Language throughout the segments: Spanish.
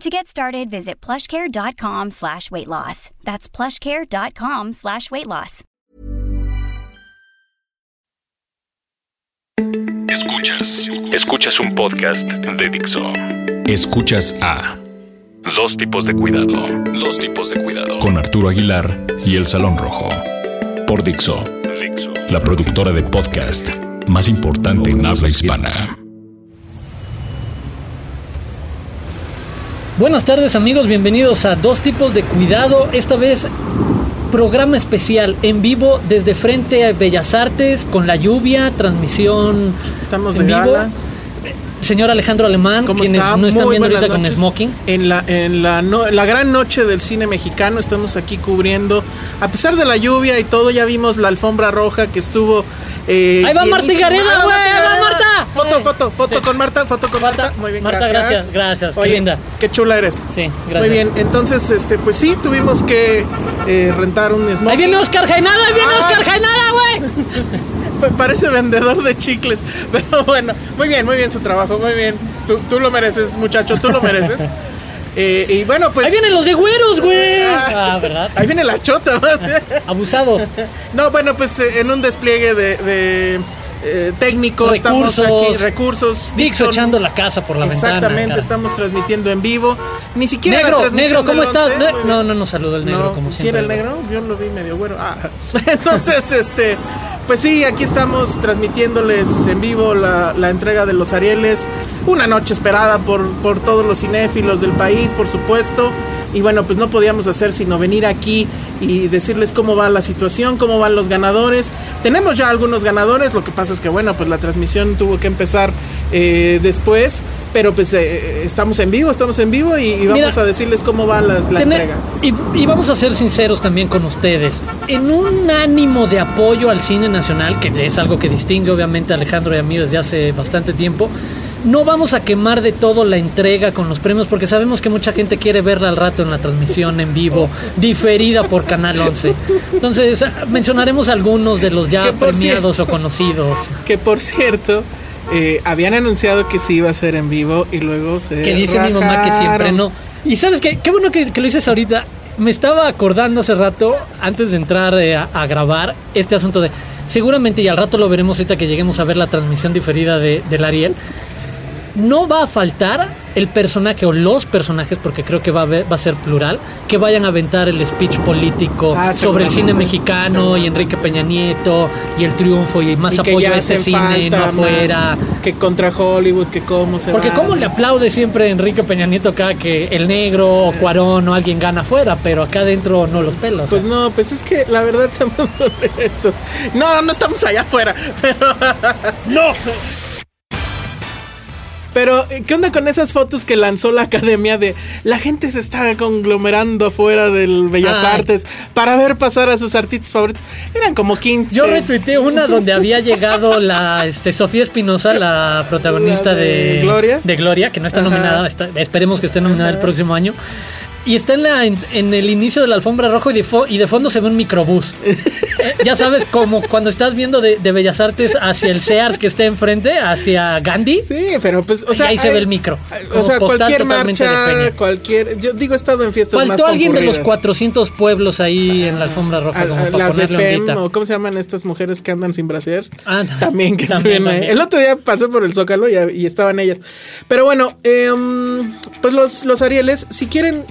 To get started, visit plushcare.com slash weight loss. That's plushcare.com slash weight loss. Escuchas. Escuchas un podcast de Dixo. Escuchas a Dos tipos de cuidado. Dos tipos de cuidado. Con Arturo Aguilar y El Salón Rojo. Por Dixo. La productora de podcast más importante en habla hispana. Buenas tardes amigos, bienvenidos a Dos tipos de cuidado. Esta vez programa especial en vivo desde frente a Bellas Artes con la lluvia, transmisión Estamos en de vivo. gala. Señor Alejandro Alemán, ¿Cómo quienes está? no están Muy viendo ahorita con smoking. En la, en la, no- la gran noche del cine mexicano estamos aquí cubriendo, a pesar de la lluvia y todo, ya vimos la alfombra roja que estuvo... eh, Ahí va Marta llenísima. Gareda, ¡Ahí va güey! ¡Ahí va! Marta! Foto, foto, foto con Marta, foto con Marta, Marta. Muy bien, Marta, gracias. gracias, gracias, qué linda. Qué chula eres. Sí, gracias. Muy bien, entonces, este, pues sí, tuvimos que eh, rentar un smoking. Ahí viene Oscar Jainada, ahí viene Ah. Oscar Jainada, güey. Pa- Parece vendedor de chicles. Pero bueno, muy bien, muy bien su trabajo, muy bien. Tú, tú lo mereces, muchacho, tú lo mereces. Eh, y bueno, pues. Ahí vienen los de güeros, güey. Ah. Ah, ¿verdad? Ahí viene la chota más. Abusados. No, bueno, pues eh, en un despliegue de, de, eh, técnico, estamos Recursos. aquí, recursos. Dixo echando la casa por la ventana. Exactamente, estamos transmitiendo en vivo. Ni siquiera la Negro, transmisión negro, ¿cómo estás? 11, Ne- muy bien. No, no nos saludó el negro No, como ¿sí siempre. era el negro? Yo lo vi medio güero. Ah. Entonces, este, pues sí, aquí estamos transmitiéndoles en vivo la, entrega de los Arieles. Una noche esperada por, por todos los cinéfilos del país, por supuesto. Y bueno, pues no podíamos hacer sino venir aquí y decirles cómo va la situación, cómo van los ganadores. Tenemos ya algunos ganadores, lo que pasa es que bueno, pues la transmisión tuvo que empezar eh, después, pero pues eh, estamos en vivo, estamos en vivo y, y vamos Mira, a decirles cómo va la, la Tener- entrega. y, y vamos a ser sinceros también con ustedes. En un ánimo de apoyo al cine nacional, que es algo que distingue obviamente a Alejandro y a mí desde hace bastante tiempo, no vamos a quemar de todo la entrega con los premios porque sabemos que mucha gente quiere verla al rato en la transmisión en vivo, diferida por Canal 11. Entonces, mencionaremos algunos de los ya premiados cierto- o conocidos. Que por cierto, eh, habían anunciado que sí iba a ser en vivo y luego se. que dice mi mamá que siempre no. Y sabes qué, qué bueno que, que lo dices ahorita. Me estaba acordando hace rato, antes de entrar eh, a, a grabar, este asunto de. Seguramente, y al rato lo veremos ahorita que lleguemos a ver la transmisión diferida de, del Ariel. No va a faltar el personaje o los personajes, porque creo que va a, haber- va a ser plural, que vayan a aventar el speech político Ah, sobre el cine mexicano y Enrique Peña Nieto y el triunfo y más Y apoyo a este cine, no afuera. Que contra Hollywood, que cómo se Porque va. cómo le aplaude siempre Enrique Peña Nieto acá que el negro o Cuarón o alguien gana afuera, pero acá adentro no los pelos. Pues no, pues es que la verdad seamos honestos. No, no estamos allá afuera. Pero, ¡No! pero, ¿qué onda con esas fotos que lanzó la academia de la gente se está conglomerando afuera del Bellas Ay. Artes para ver pasar a sus artistas favoritos? Eran como 15. Yo retuiteé una donde había llegado la este, Sofía Espinosa, la protagonista ¿La de de, Gloria? de Gloria, que no está Ajá. nominada, está- esperemos que esté nominada el próximo año. Y está en, la, en, en el inicio de la alfombra roja y de, fo- y de fondo se ve un microbús. Eh, ya sabes, como cuando estás viendo de, de Bellas Artes hacia el Sears que está enfrente, hacia Gandhi. Sí, pero pues, o Y sea. ahí se ve el micro, O sea, cualquier marcha, cualquier. Yo digo, he estado en fiestas más Faltó alguien de los concurridas. 400 pueblos ahí en la alfombra roja, A- como a- para las de ponerle FEM, o cómo se llaman estas mujeres que andan sin brasier. Ah, también que también, estuvieron ahí. también. El otro día pasé por el Zócalo y, y estaban ellas. Pero bueno, em, pues los, los Arieles, si quieren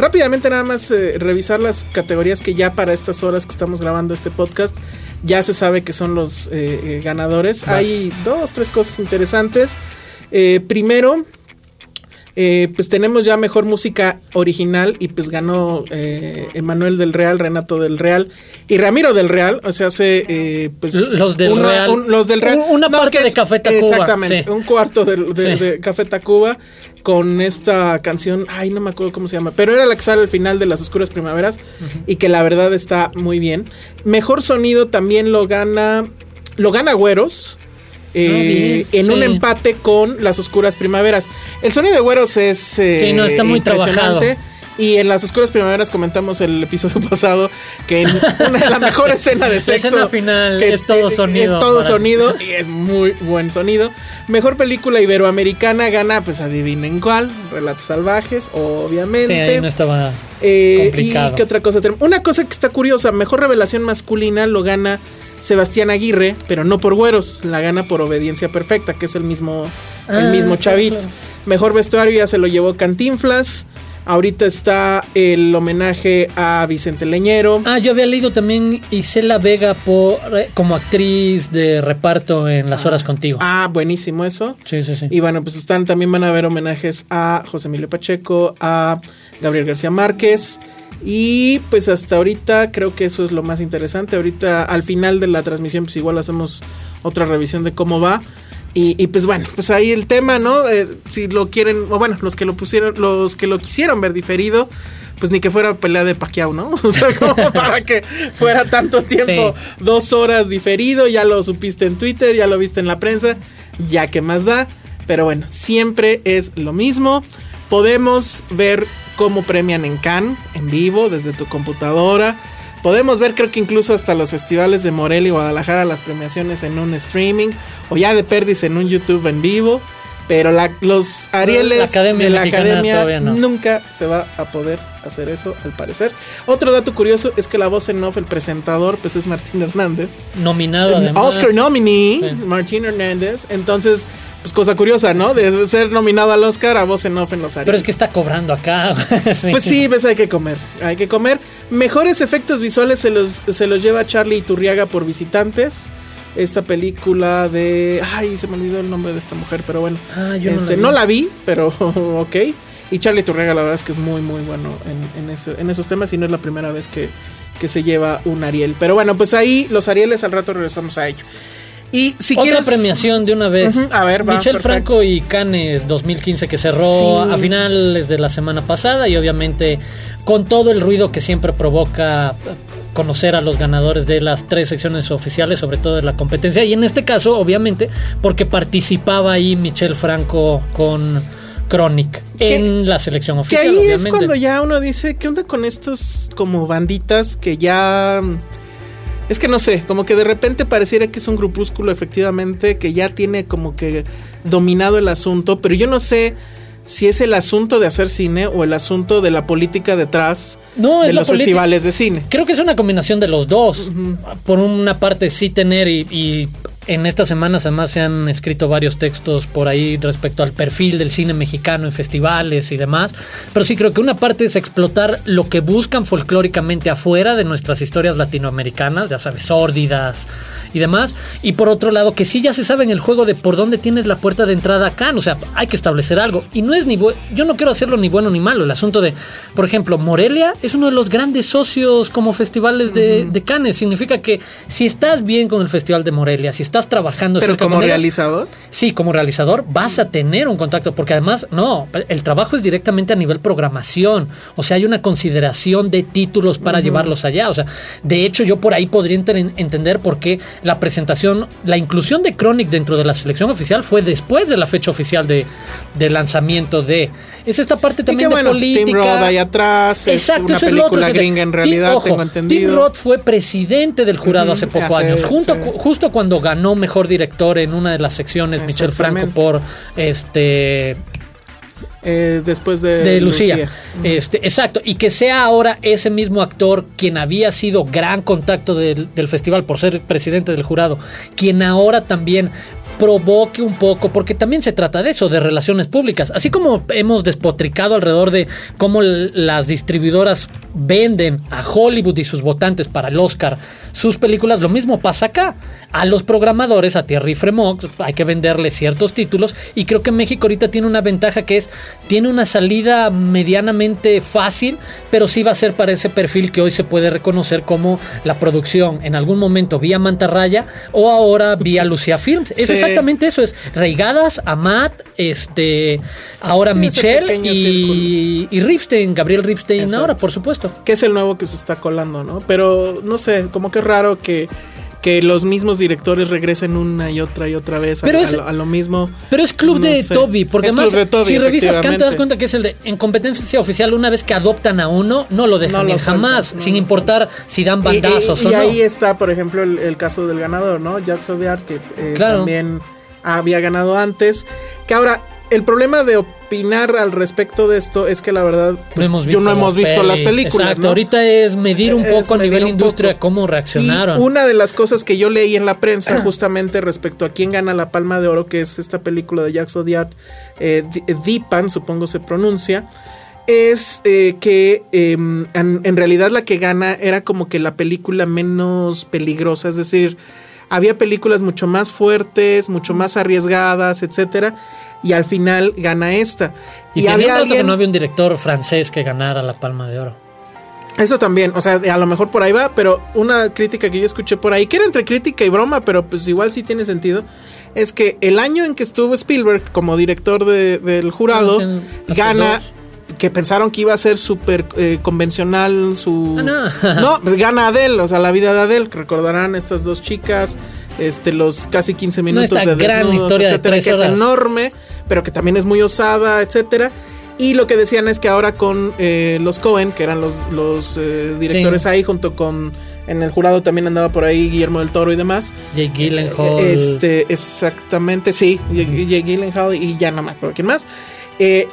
Rápidamente nada más eh, revisar las categorías que ya para estas horas que estamos grabando este podcast ya se sabe que son los eh, eh, ganadores. Hay dos, tres cosas interesantes. primero, eh, pues tenemos ya mejor música original y pues ganó eh, Emanuel del Real, Renato del Real y Ramiro del Real, o sea, hace eh, pues los del Real, los del Real, una parte de Café Tacuba, exactamente, un cuarto de, Café Tacuba con esta canción, ay no me acuerdo cómo se llama, pero era la que sale al final de las oscuras primaveras y que la verdad está muy bien. Mejor sonido también lo gana, lo gana Güeros eh, en un empate con las oscuras primaveras. El sonido de Güeros es eh, no, está muy trabajado. Y en las oscuras primaveras comentamos el episodio pasado que una de las mejores escenas de sexo. La escena final es todo sonido. Es todo sonido y es muy buen sonido. Mejor película iberoamericana gana, pues adivinen cuál. Relatos salvajes, obviamente. Sí, ahí no estaba eh, complicado. ¿Y qué otra cosa? Una cosa que está curiosa, mejor revelación masculina lo gana Sebastián Aguirre, pero no por güeros, la gana por obediencia perfecta, que es el mismo, el ah, mismo chavito. Mejor vestuario ya se lo llevó Cantinflas. Ahorita está el homenaje a Vicente Leñero. Ah, yo había leído también Isela Vega por, eh, como actriz de reparto en Las Horas Contigo. Ah, buenísimo eso. Sí, sí, sí. Y bueno, pues están, también van a haber homenajes a José Emilio Pacheco, a Gabriel García Márquez. Y pues hasta ahorita creo que eso es lo más interesante. Ahorita al final de la transmisión pues igual hacemos otra revisión de cómo va. Y, pues bueno, pues ahí el tema, ¿no? Eh, si lo quieren, o bueno, los que lo pusieron, los que lo quisieron ver diferido, pues ni que fuera pelea de Pacquiao, ¿no? O sea, como para que fuera tanto tiempo, dos horas diferido, ya lo supiste en Twitter, ya lo viste en la prensa, ya que más da. Pero bueno, siempre es lo mismo. Podemos ver cómo premian en Cannes, en vivo, desde tu computadora. Podemos ver, creo que incluso hasta los festivales de Morelia y Guadalajara, las premiaciones en un streaming, o ya de Perdis en un YouTube en vivo. Pero los Arieles de la academia nunca se va a poder hacer eso, al parecer. Otro dato curioso es que la voz en off, el presentador, pues es Martín Hernández. Nominado además. Oscar nominee, Martín Hernández. Entonces, pues cosa curiosa, ¿no? De ser nominado al Oscar a voz en off en los Arieles. Pero es que está cobrando acá. Pues sí, pues hay que comer, hay que comer. Mejores efectos visuales se los, se los lleva Charlie Iturriaga por visitantes esta película de. Ay, se me olvidó el nombre de esta mujer, pero bueno. Ah, yo este, no, la vi, pero ok. Y Charlie Turrega, la verdad es que es muy, muy bueno en, esos temas y no es la primera vez que, se lleva un Ariel. Pero bueno, pues ahí los Arieles al rato regresamos a ello. Y si Otra premiación de una vez. a ver, va, Michelle Franco y Cannes 2015 que cerró a finales de la semana pasada y obviamente con todo el ruido que siempre provoca conocer a los ganadores de las tres secciones oficiales, sobre todo de la competencia. Y en este caso, obviamente, porque participaba ahí Michelle Franco con Chronic en la selección oficial. Que ahí es cuando ya uno dice, ¿qué onda con estos como banditas que ya... Es que no sé, como que de repente pareciera que es un grupúsculo efectivamente que ya tiene como que dominado el asunto, pero yo no sé si es el asunto de hacer cine o el asunto de la política detrás de los festivales de cine. Creo que es una combinación de los dos. Por una parte sí tener y, en estas semanas además se han escrito varios textos por ahí respecto al perfil del cine mexicano en festivales y demás, pero sí creo que una parte es explotar lo que buscan folclóricamente afuera de nuestras historias latinoamericanas, ya sabes, sórdidas, y demás. Y por otro lado, que sí ya se sabe en el juego de por dónde tienes la puerta de entrada acá. O sea, hay que establecer algo. Y no es ni yo no quiero hacerlo ni bueno ni malo. El asunto de, por ejemplo, Morelia es uno de los grandes socios como festivales de, de Cannes. Significa que si estás bien con el Festival de Morelia, si estás trabajando... Pero como realizador. Sí, como realizador vas a tener un contacto. Porque además, no, el trabajo es directamente a nivel programación. O sea, hay una consideración de títulos para llevarlos allá. O sea, de hecho, yo por ahí podría entender por qué la presentación, la inclusión de Chronic dentro de la selección oficial fue después de la fecha oficial de, lanzamiento de. Es esta parte también de política. Tim Roth ahí atrás. Exacto, es una película gringa en realidad, tengo entendido. Tim Roth fue presidente del jurado hace poco años, junto, justo cuando ganó mejor director en una de las secciones Michel Franco por este eh, después de, Lucía. Este, exacto, y que sea ahora ese mismo actor quien había sido gran contacto del, festival por ser presidente del jurado, quien ahora también provoque un poco, porque también se trata de eso, de relaciones públicas. Así como hemos despotricado alrededor de cómo las distribuidoras venden a Hollywood y sus votantes para el Oscar sus películas, lo mismo pasa acá. A los programadores, a Thierry Fremont, hay que venderle ciertos títulos y creo que México ahorita tiene una ventaja que es, tiene una salida medianamente fácil, pero sí va a ser para ese perfil que hoy se puede reconocer como la producción en algún momento vía Mantarraya o ahora vía Lucia Films. Es exactamente eso, es Reigadas, Amat, este, ahora Michelle y, y, Ripstein, Gabriel Ripstein ahora, por supuesto. Que es el nuevo que se está colando, ¿no? Pero no sé, como que raro que que los mismos directores regresen una y otra y otra vez a, lo, mismo. Pero es club de Toby, porque además, si revisas Khan te das cuenta que es el de en competencia oficial, una vez que adoptan a uno, no lo dejan jamás, sin importar si dan bandazos y, o y no. ahí está, por ejemplo, el, caso del ganador, ¿no? Jackson de Art, que eh, también había ganado antes. Que ahora, el problema de opinar al respecto de esto es que la verdad pues, yo no hemos visto las películas. Exacto, ahorita es medir un poco a nivel industria cómo reaccionaron. una de las cosas que yo leí en la prensa justamente respecto a quién gana la Palma de Oro, que es esta película de Jacques Odiart, eh, Dipan, supongo se pronuncia, es eh, que em, en realidad la que gana era como que la película menos peligrosa, es decir, había películas mucho más fuertes, mucho más arriesgadas, etcétera y al final gana esta. Y, había alguien... que no había un director francés que ganara la Palma de Oro. Eso también, o sea, a lo mejor por ahí va, pero una crítica que yo escuché por ahí, que era entre crítica y broma, pero pues igual sí tiene sentido, es que el año en que estuvo Spielberg como director del jurado, gana, que pensaron que iba a ser súper eh, convencional su... Ah, no, pues gana Adele, o sea, la vida de Adele, recordarán estas dos chicas, este, los casi 15 minutos de gran historia etcétera, que es enorme pero que también es muy osada, etcétera. Y lo que decían es que ahora con eh, los Cohen, que eran los, los eh, directores ahí, junto con en el jurado también andaba por ahí Guillermo del Toro y demás. Jake Gyllenhaal. Este, exactamente, sí, Jake Gyllenhaal y ya no me acuerdo quién más. Eh,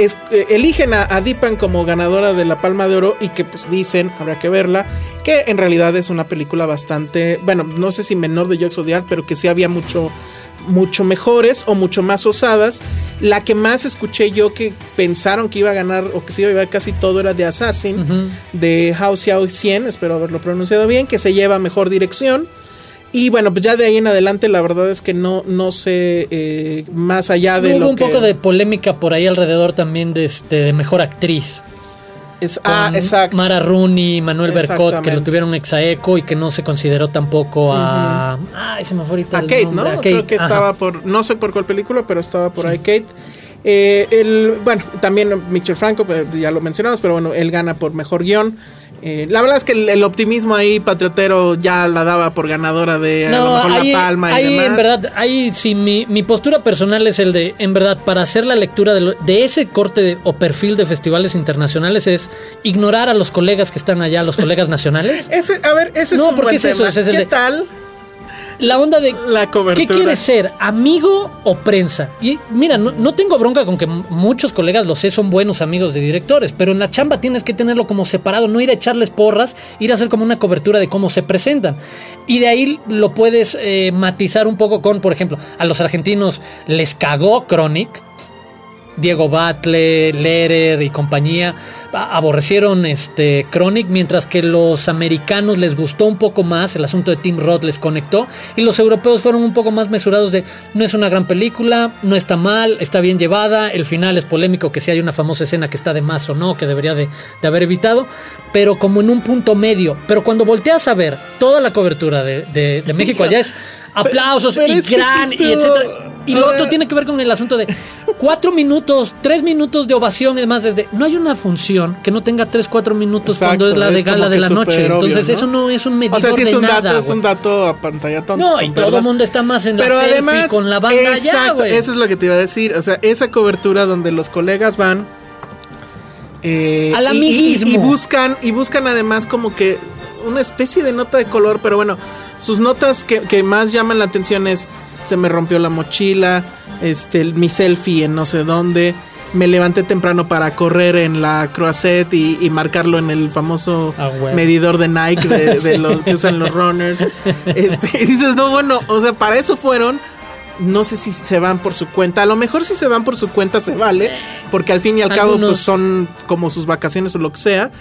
eligen a, a, Deepan como ganadora de la Palma de Oro y que pues dicen, habrá que verla, que en realidad es una película bastante, bueno, no sé si menor de Jokes Odiar, pero que sí había mucho mucho mejores o mucho más osadas. La que más escuché yo que pensaron que iba a ganar o que se iba a llevar casi todo era de Assassin, de Hao Xiao 100, espero haberlo pronunciado bien, que se lleva mejor dirección. Y bueno, pues ya de ahí en adelante la verdad es que no, no sé eh, más allá de... hubo un poco de polémica por ahí alrededor también de, este, de mejor actriz. Es, ah, exacto. Mara Rooney, Manuel Bercot, que lo tuvieron exaeco y que no se consideró tampoco a. Ah, ese me fue A Kate, ¿no? Creo que estaba por. No sé por cuál película, pero estaba por ahí Kate. Eh, el, bueno, también Mitchell Franco, pues, ya lo mencionamos, pero bueno, él gana por mejor guion. Eh, la verdad es que el, optimismo ahí patriotero ya la daba por ganadora de a lo mejor la palma y ahí, en verdad, ahí sí, mi, mi, postura personal es el de, en verdad, para hacer la lectura de, de ese corte o perfil de festivales internacionales es ignorar a los colegas que están allá, los colegas nacionales. ese, a ver, ese es un buen. Eso, es ¿Qué tal? La onda de la ¿qué quieres ser? ¿Amigo o prensa? Y mira, no, tengo bronca con que muchos colegas, lo sé, son buenos amigos de directores, pero en la chamba tienes que tenerlo como separado, no ir a echarles porras, ir a hacer como una cobertura de cómo se presentan. Y de ahí lo puedes eh, matizar un poco con, por ejemplo, a los argentinos les cagó Chronic, Diego Batle, Lehrer y compañía aborrecieron este Chronic, mientras que los americanos les gustó un poco más, el asunto de Tim Roth les conectó, y los europeos fueron un poco más mesurados de no es una gran película, no está mal, está bien llevada, el final es polémico, que si hay una famosa escena que está de más o no, que debería de, haber evitado, pero como en un punto medio, pero cuando volteas a ver toda la cobertura de, México. allá es aplausos y gran y etcétera. Y lo otro tiene que ver con el asunto de cuatro minutos, tres minutos de ovación y demás. Desde, no hay una función que no tenga tres, cuatro minutos cuando es la de gala de la noche. Entonces, eso no es un medidor o sea, si es un dato, es un dato a pantalla tonta. No, y todo el mundo está más en Pero la además, con la banda exacto, Eso es lo que te iba a decir. O sea, esa cobertura donde los colegas van. Eh, Al amiguismo. y buscan, y buscan además como que una especie de nota de color, pero bueno, sus notas que, que más llaman la atención es se me rompió la mochila, este, mi selfie en no sé dónde, me levanté temprano para correr en la Croisette y, marcarlo en el famoso ah, medidor de Nike de, los que usan los runners. Este, y dices, no, bueno, o sea, para eso fueron. no sé si se van por su cuenta. A lo mejor si se van por su cuenta se vale, porque al fin y al cabo pues son como sus vacaciones o lo que sea.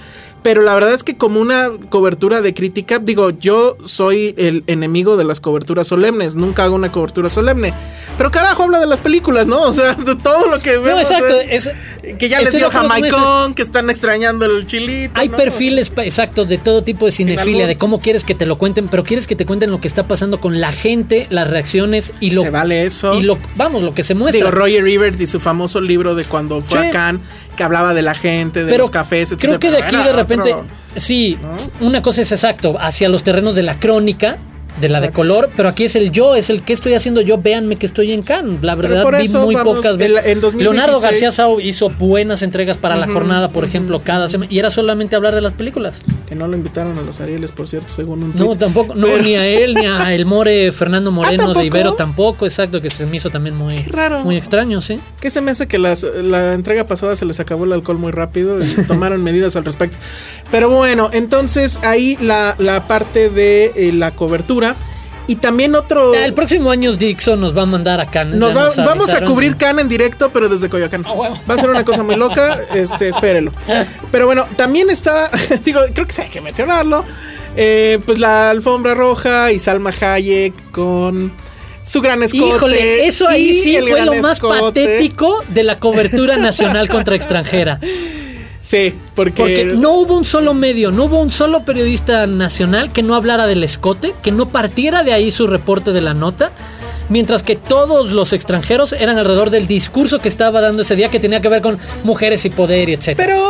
Pero la verdad es que como una cobertura de crítica, digo, yo soy el enemigo de las coberturas solemnes, nunca hago una cobertura solemne. Pero carajo, habla de las películas, ¿no? O sea, de todo lo que vemos. No, exacto. Es, que ya les dio Jamaicón, que están extrañando el chilito. Hay perfiles, exacto, de todo tipo de cinefilia, de cómo quieres que te lo cuenten, pero quieres que te cuenten lo que está pasando con la gente, las reacciones y lo. Se vale eso. Y lo, vamos, lo que se muestra. Digo, Roger Ebert y su famoso libro de cuando fue a Cannes, que hablaba de la gente, de los cafés, etc. Creo que de aquí de repente. sí, una cosa es exacto, hacia los terrenos de la crónica de la de color, pero aquí es el yo, es el que estoy haciendo yo, véanme que estoy en Cannes. La verdad vi muy pocas veces. Leonardo García Sau hizo buenas entregas para la jornada, por ejemplo, cada semana y era solamente hablar de las películas. Que no lo invitaron a los Arieles, por cierto, según un No, tampoco, no ni a él ni a el More Fernando Moreno de Ibero tampoco, exacto, que se me hizo también muy raro. muy extraño, sí. Que se me hace que las, la entrega pasada se les acabó el alcohol muy rápido y tomaron medidas al respecto. Pero bueno, entonces ahí la, la parte de eh, la cobertura y también otro. El próximo año Dixon nos va a mandar a Cannes. Nos vamos a cubrir Cannes en directo, pero desde Coyoacán. Ah, va a ser una cosa muy loca. Este, espérelo. Pero bueno, también está. Digo, creo que sí hay que mencionarlo. Eh, pues la alfombra roja y Salma Hayek con su gran escote. Híjole, eso ahí sí fue lo más patético de la cobertura nacional contra extranjera. Sí, porque... no hubo un solo medio, no hubo un solo periodista nacional que no hablara del escote, que no partiera de ahí su reporte de la nota, mientras que todos los extranjeros eran alrededor del discurso que estaba dando ese día que tenía que ver con mujeres y poder y etc. Pero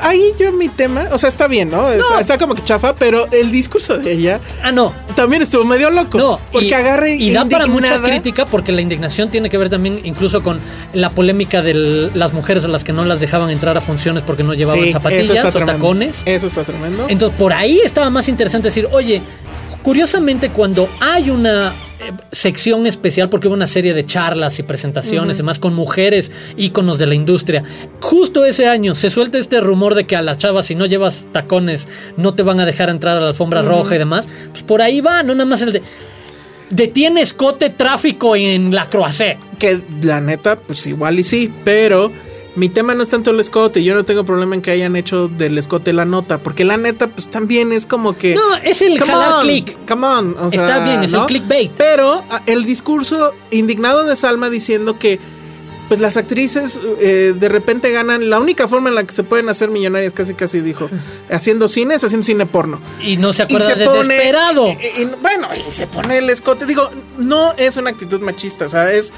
ahí yo mi tema, o sea, está bien, ¿no? Está, como que chafa, pero el discurso de ella. Ah, no. También estuvo medio loco. No, porque agarre y da para mucha crítica porque la indignación tiene que ver también incluso con la polémica de las mujeres a las que no las dejaban entrar a funciones porque no llevaban zapatillas o tacones. Eso está tremendo. Entonces, por ahí estaba más interesante decir, oye, curiosamente cuando hay una eh, sección especial porque hubo una serie de charlas y presentaciones, además con mujeres íconos de la industria. Justo ese año se suelta este rumor de que a las chavas, si no llevas tacones, no te van a dejar entrar a la alfombra roja y demás. Pues por ahí va, no nada más el de. Detiene escote tráfico en la Croisette. Que la neta, pues igual y sí, pero mi tema no es tanto el escote, yo no tengo problema en que hayan hecho del escote la nota, porque la neta, pues también es como que. No, es el jalar click. Come on. Está bien, es el clickbait. Pero ah, el discurso indignado de Salma diciendo que. Pues las actrices eh, de repente ganan. La única forma en la que se pueden hacer millonarias, casi casi dijo, haciendo cine es haciendo cine porno. Y no se acuerda de desesperado. bueno, y se pone el escote. Digo, no es una actitud machista, o sea, es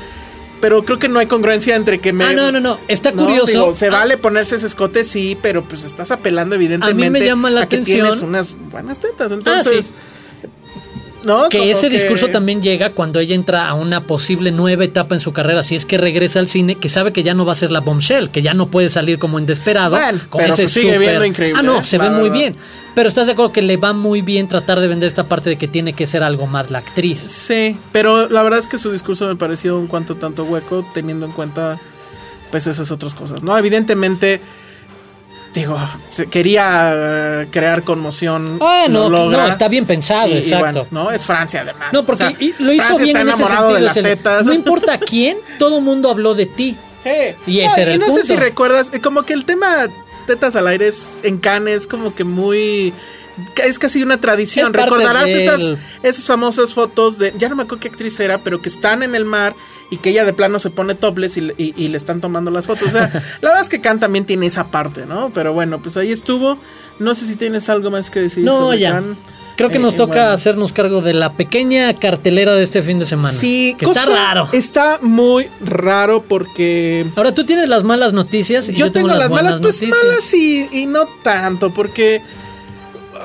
pero creo que no hay congruencia entre que me. Ah, no, no, no. Está curioso. se ah. vale ponerse ese escote, sí, pero pues estás apelando, evidentemente. A mí me llama la atención. Que tienes unas buenas tetas. Entonces. Ah, ¿No? Que ese discurso también llega cuando ella entra a una posible nueva etapa en su carrera, si es que regresa al cine, que sabe que ya no va a ser la bombshell, que ya no puede salir como en Desperado. Bueno, pero se sigue viendo increíble. Ah, no, ¿eh? se ve muy bien. Pero estás de acuerdo que le va muy bien tratar de vender esta parte de que tiene que ser algo más la actriz. Sí, pero la verdad es que su discurso me pareció un cuanto tanto hueco, teniendo en cuenta pues esas otras cosas, ¿no? Evidentemente digo, quería eh, crear conmoción. Bueno, no, está bien pensado, exacto. no, es Francia además. No, porque lo hizo bien en ese sentido. De las tetas. No importa quién, todo el mundo habló de ti. Sí. Y ese era el no sé si recuerdas, como que el tema tetas al aire es, en Cannes como que muy es casi una tradición. Recordarás esas, esas famosas fotos de, ya no me acuerdo qué actriz era, pero que están en el mar y que ella de plano se pone topless y, le están tomando las fotos. O sea, la verdad es que Khan también tiene esa parte, ¿no? Pero bueno, pues ahí estuvo. No sé si tienes algo más que decir. No, ya. Creo que nos eh, toca hacernos cargo de la pequeña cartelera de este fin de semana. Sí, que está raro. Está muy raro porque. Ahora tú tienes las malas noticias y yo, tengo, las, malas, pues malas y, y no tanto, porque.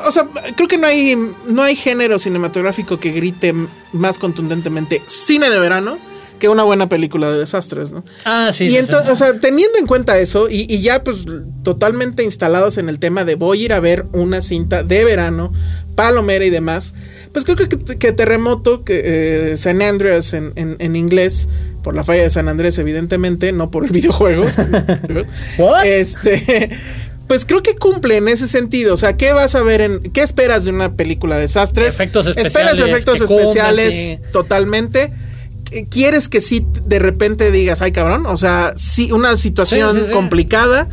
O sea, creo que no hay, no hay género cinematográfico que grite más contundentemente cine de verano que una buena película de desastres, ¿no? Ah, sí. Y entonces, o sea, teniendo en cuenta eso y, y, ya pues totalmente instalados en el tema de voy a ir a ver una cinta de verano Palomera y demás, pues creo que, Terremoto, que eh, San Andreas en, inglés, por la falla de San Andrés, evidentemente, no por el videojuego. este. Pues creo que cumple en ese sentido. O sea, ¿qué vas a ver en. ¿Qué esperas de una película de desastres? Efectos especiales. Esperas efectos especiales totalmente. eh, quieres que sí de repente digas, ay cabrón, o sea, sí, una situación Sí, sí, sí. complicada.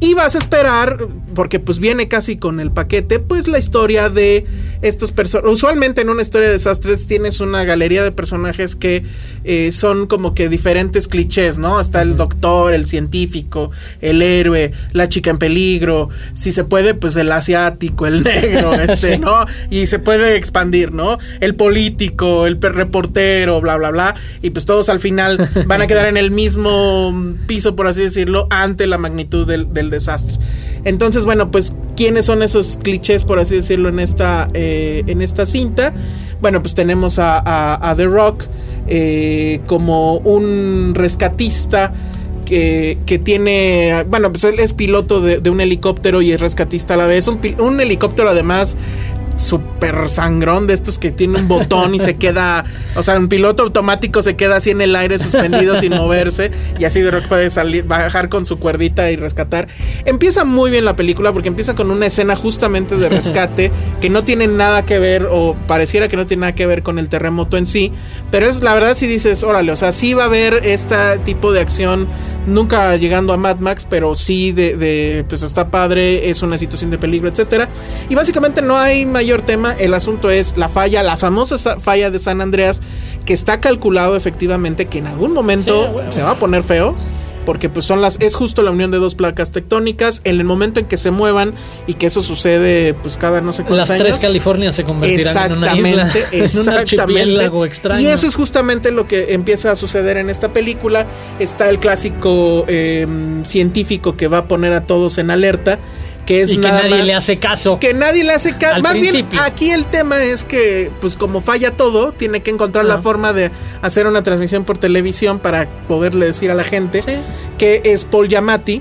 Y vas a esperar, porque pues viene casi con el paquete, pues la historia de estos personajes. Usualmente en una historia de desastres tienes una galería de personajes que eh, son como que diferentes clichés, ¿no? Está el doctor, el científico, el héroe, la chica en peligro, si se puede, pues el asiático, el negro, este. ¿no? Y se puede expandir, ¿no? El político, el reportero, bla, bla, bla. Y pues todos al final van a quedar en el mismo piso, por así decirlo, ante la magnitud del, del desastre. Entonces, bueno, pues, ¿quiénes son esos clichés, por así decirlo, en esta, eh, en esta cinta? Bueno, pues tenemos a, The Rock eh, como un rescatista que, que tiene, bueno, pues él es piloto de, un helicóptero y es rescatista a la vez. Un, un helicóptero además súper sangrón de estos que tiene un botón y se queda, o sea, un piloto automático se queda así en el aire suspendido sin moverse y así de rock puede salir, bajar con su cuerdita y rescatar. Empieza muy bien la película porque empieza con una escena justamente de rescate que no tiene nada que ver o pareciera que no tiene nada que ver con el terremoto en sí, pero es la verdad si dices, órale, o sea, sí va a haber este tipo de acción, nunca llegando a Mad Max, pero sí de, de, pues está padre, es una situación de peligro, etcétera. Y básicamente no hay mayor tema, el asunto es la falla, la famosa sa- falla de San Andreas, que está calculado efectivamente que en algún momento Sí, bueno. se va a poner feo. Porque pues son las, es justo la unión de dos placas tectónicas. En el momento en que se muevan y que eso sucede, pues cada no sé cuántos Las tres años. Californias se convertirán en una isla, Exactamente, en un extraño. Y eso es justamente lo que empieza a suceder en esta película. Está el clásico eh, científico que va a poner a todos en alerta. Que es y que nadie más- le hace caso. que nadie le hace caso. Más bien, principio. aquí el tema es que, pues como falla todo, tiene que encontrar la forma de hacer una transmisión por televisión para poderle decir a la gente Sí. que es Paul Yamati.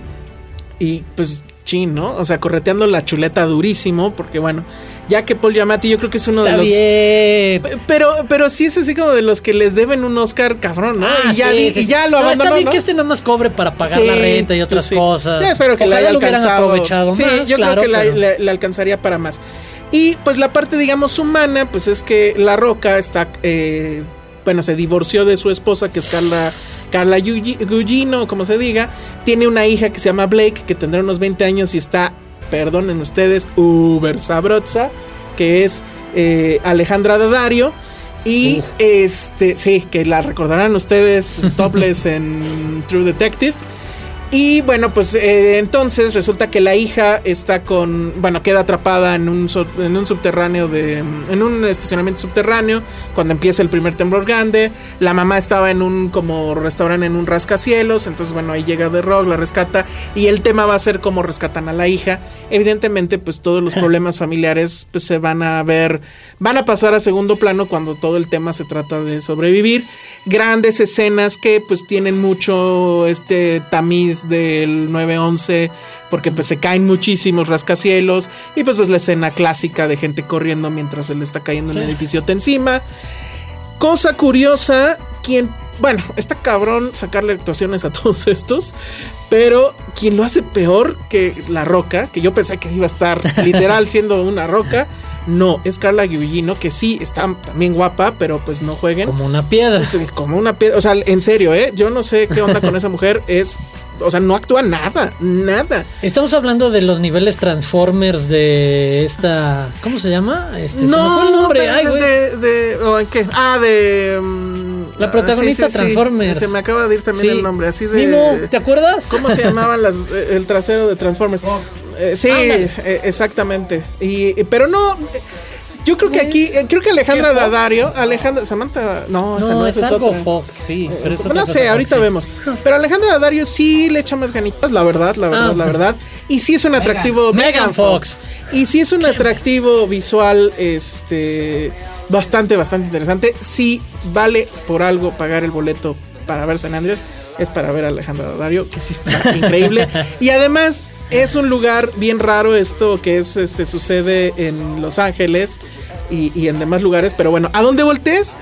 Y pues, chin, ¿no? O sea, correteando la chuleta durísimo, porque bueno, ya que Paul Yamati yo creo que es uno Está de los... bien. Pero, pero sí es así como de los que les deben un Oscar cabrón, ¿no? Ah, y, ya sí, di- sí, y ya lo No, abandonó, Está bien ¿no? que este nada más cobre para pagar Sí, la renta y otras pues sí. cosas. Ya espero que Ojalá haya lo alcanzado. aprovechado sí, más, yo claro, creo que la- pero- le alcanzaría para más. Y pues la parte, digamos, humana, pues es que La Roca está, eh, bueno, se divorció de su esposa, que es Carla, Carla Gugino, como se diga. Tiene una hija que se llama Blake, que tendrá unos 20 años y está, perdonen ustedes, uber sabrosa, que es eh, Alejandra Daddario. Y Uf. este, sí, que la recordarán ustedes topless en True Detective. Y bueno, pues eh, entonces resulta que la hija está con, bueno, queda atrapada en un, en un subterráneo de, en un estacionamiento subterráneo cuando empieza el primer temblor grande. La mamá estaba en un como restaurante en un rascacielos, entonces bueno, ahí llega The Rock, la rescata y el tema va a ser cómo rescatan a la hija. Evidentemente, pues todos los problemas familiares pues se van a ver, van a pasar a segundo plano cuando todo el tema se trata de sobrevivir. Grandes escenas que pues tienen mucho este tamiz del 911 porque pues se caen muchísimos rascacielos y pues pues la escena clásica de gente corriendo mientras se le está cayendo un Sí. edificio encima. Cosa curiosa, quien, bueno, está cabrón sacarle actuaciones a todos estos, pero quien lo hace peor que La Roca, que yo pensé que iba a estar literal siendo una roca, no, es Carla Gugino, que sí está también guapa, pero pues no jueguen. Como una piedra. Es- como una piedra, o sea, en serio, ¿eh? Yo no sé qué onda con esa mujer, es, o sea, no actúa nada, nada. Estamos hablando de los niveles Transformers de esta. ¿Cómo se llama? Este, se me fue el No, nombre. de, Ay, de, de- ¿o en qué? Ah, de... mm, La protagonista ah, sí, sí, sí. Transformers. Se me acaba de ir también Sí. el nombre, así de... Mimo, ¿te acuerdas? ¿Cómo se llamaban las, eh, el trasero de Transformers? Eh, sí, eh, exactamente. Y, pero no, eh, yo creo que ¿No aquí, es- eh, creo que Alejandra? Dadario, Alejandra, Samantha, no, esa No, no, es esa algo otra. Fox, sí. Pero es Eh, otra no sé, ahorita sí. vemos. Pero Alejandra Dadario sí le echa más ganitas, la verdad, la verdad, Ah. la verdad. Y sí es un atractivo. Megan Megan Fox. Fox. Y sí es un atractivo visual, este, bastante, bastante interesante. Sí vale por algo pagar el boleto para ver San Andrés. Es para ver a Alejandra Dadario, que sí está increíble. Y además es un lugar bien raro esto que es, este, sucede en Los Ángeles y, y en demás lugares. Pero bueno, a donde voltees,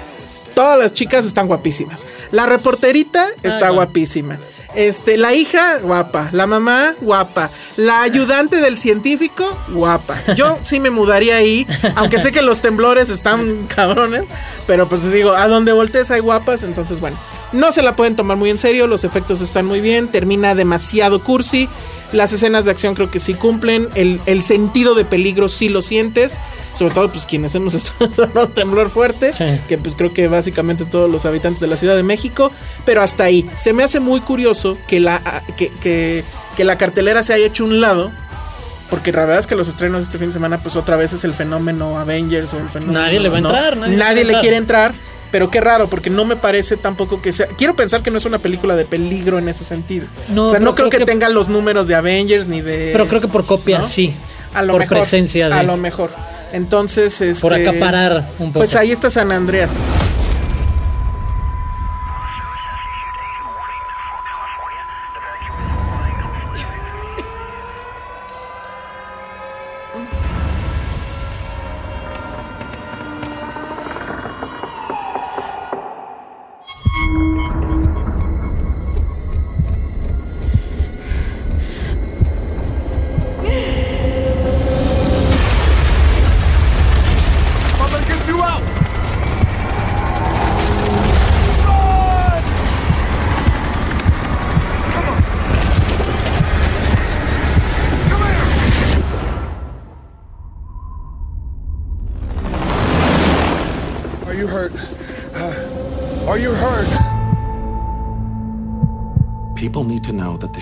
Todas las chicas están guapísimas. La reporterita está guapísima. Este, la hija, guapa. La mamá, guapa. La ayudante del científico, guapa. Yo sí me mudaría ahí, aunque sé que los temblores están cabrones, pero pues digo, a donde voltees hay guapas, entonces bueno. No se la pueden tomar muy en serio, los efectos están muy bien, termina demasiado cursi. Las escenas de acción creo que sí cumplen. El, sentido de peligro sí lo sientes. Sobre todo, pues quienes hemos estado en un temblor fuerte. Que pues creo que básicamente todos los habitantes de la Ciudad de México. Pero hasta ahí. Se me hace muy curioso que la, que, que, la cartelera se haya hecho un lado. Porque la verdad es que los estrenos este fin de semana, pues otra vez es el fenómeno Avengers o el fenómeno. Nadie le va a entrar. Nadie, le quiere entrar. Pero qué raro, porque no me parece tampoco que sea. Quiero pensar que no es una película de peligro en ese sentido. No, o sea, no creo, que, tenga los números de Avengers ni de. Pero creo que por copia sí. A lo por presencia de. A lo mejor. Entonces. Este, por acaparar un poco. Pues ahí está San Andreas.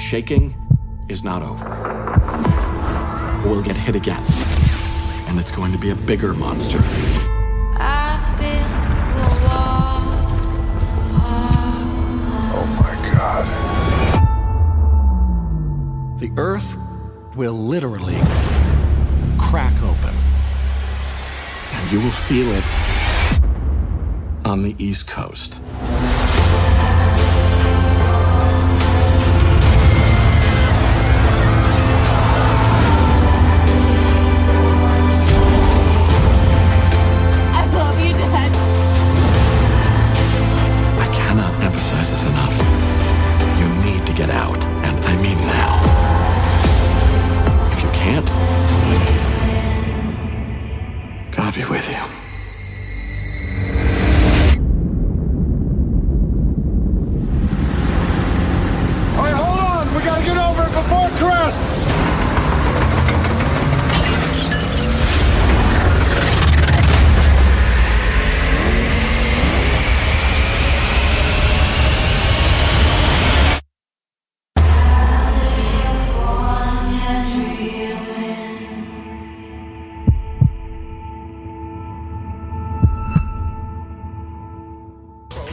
Shaking is not over. We'll get hit again. And it's going to be a bigger monster. Oh my God. The Earth will literally crack open. And you will feel it on the East Coast.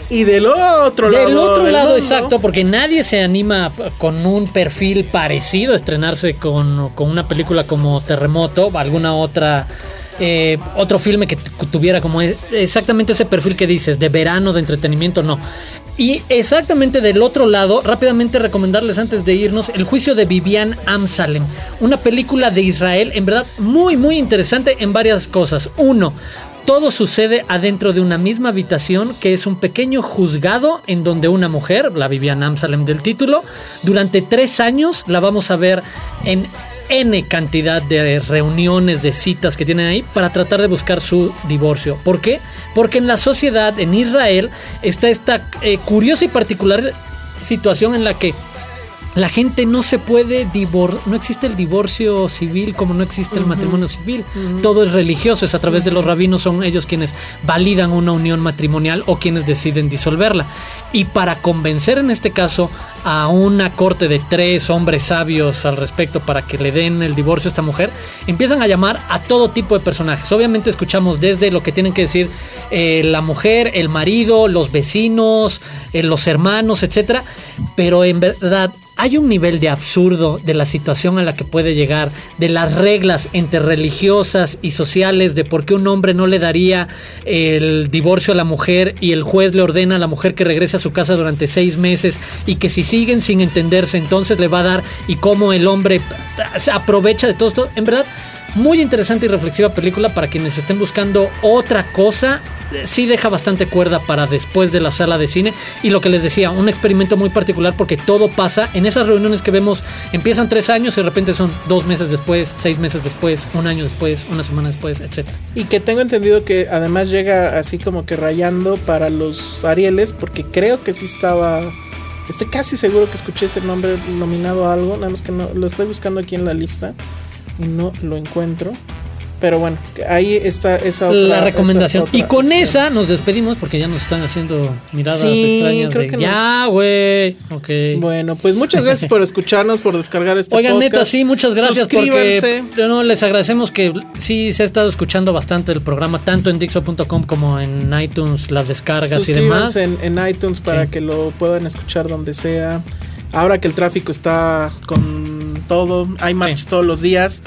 Y del otro lado. Del otro lado, exacto, porque nadie se anima con un perfil parecido a estrenarse con, una película como Terremoto, alguna otra. Eh, otro filme que tuviera como e, exactamente ese perfil que dices, de verano, de entretenimiento, no. Y exactamente del otro lado, rápidamente recomendarles antes de irnos El juicio de Vivian Amsalem, una película de Israel, en verdad muy, muy interesante en varias cosas. Uno, todo sucede adentro de una misma habitación que es un pequeño juzgado en donde una mujer, la Vivian Amsalem del título, durante tres años la vamos a ver en N cantidad de reuniones, de citas que tienen ahí para tratar de buscar su divorcio. ¿Por qué? Porque en la sociedad, en Israel, está esta eh, curiosa y particular situación en la que la gente no se puede divorciar, no existe el divorcio civil como no existe el matrimonio civil. Todo es religioso, es a través de los rabinos, son ellos quienes validan una unión matrimonial o quienes deciden disolverla. Y para convencer en este caso a una corte de tres hombres sabios al respecto para que le den el divorcio a esta mujer, empiezan a llamar a todo tipo de personajes. Obviamente escuchamos desde lo que tienen que decir eh, la mujer, el marido, los vecinos, eh, los hermanos, etcétera. Pero en verdad hay un nivel de absurdo de la situación a la que puede llegar, de las reglas entre religiosas y sociales, de por qué un hombre no le daría el divorcio a la mujer y el juez le ordena a la mujer que regrese a su casa durante seis meses y que si siguen sin entenderse entonces le va a dar y cómo el hombre se aprovecha de todo esto. En verdad, muy interesante y reflexiva película para quienes estén buscando otra cosa sí deja bastante cuerda para después de la sala de cine. Y lo que les decía, un experimento muy particular porque todo pasa en esas reuniones que vemos, empiezan tres años y de repente son dos meses después, seis meses después, un año después, una semana después, etc. Y que tengo entendido que además llega así como que rayando para los Arieles, porque creo que sí estaba... Estoy casi seguro que escuché ese nombre nominado a algo, nada más que no lo estoy buscando aquí en la lista y no lo encuentro. Pero bueno, ahí está esa otra. La recomendación. y con esa nos despedimos porque ya nos están haciendo miradas extrañas. Creo que ya, güey. Ok. Bueno, pues muchas gracias por escucharnos, por descargar este Oigan, neta, sí, muchas gracias porque no, les agradecemos que sí se ha estado escuchando bastante el programa, tanto en Dixo.com como en iTunes, las descargas y demás. En, en iTunes para que lo puedan escuchar donde sea. Ahora que el tráfico está con todo, hay marchas todos los días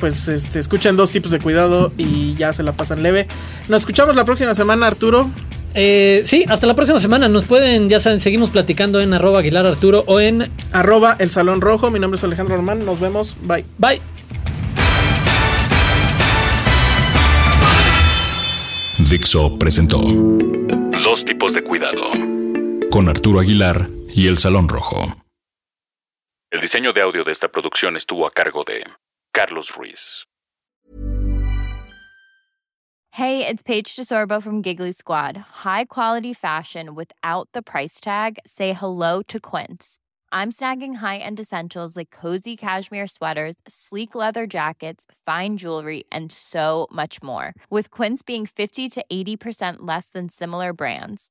pues este, escuchan dos tipos de cuidado y ya se la pasan leve. Nos escuchamos la próxima semana, Arturo. Eh, sí, hasta la próxima semana. Nos pueden, ya saben, seguimos platicando en arroba Aguilar Arturo o en arroba El Salón Rojo. Mi nombre es Alejandro Román. Nos vemos. Bye. Bye. Dixo presentó Dos tipos de cuidado con Arturo Aguilar y El Salón Rojo. El diseño de audio de esta producción estuvo a cargo de Carlos Ruiz. Hey, it's Paige DeSorbo from Giggly Squad. High quality fashion without the price tag. Say hello to Quince. I'm snagging high-end essentials like cozy cashmere sweaters, sleek leather jackets, fine jewelry, and so much more. With Quince being 50 to 80% less than similar brands.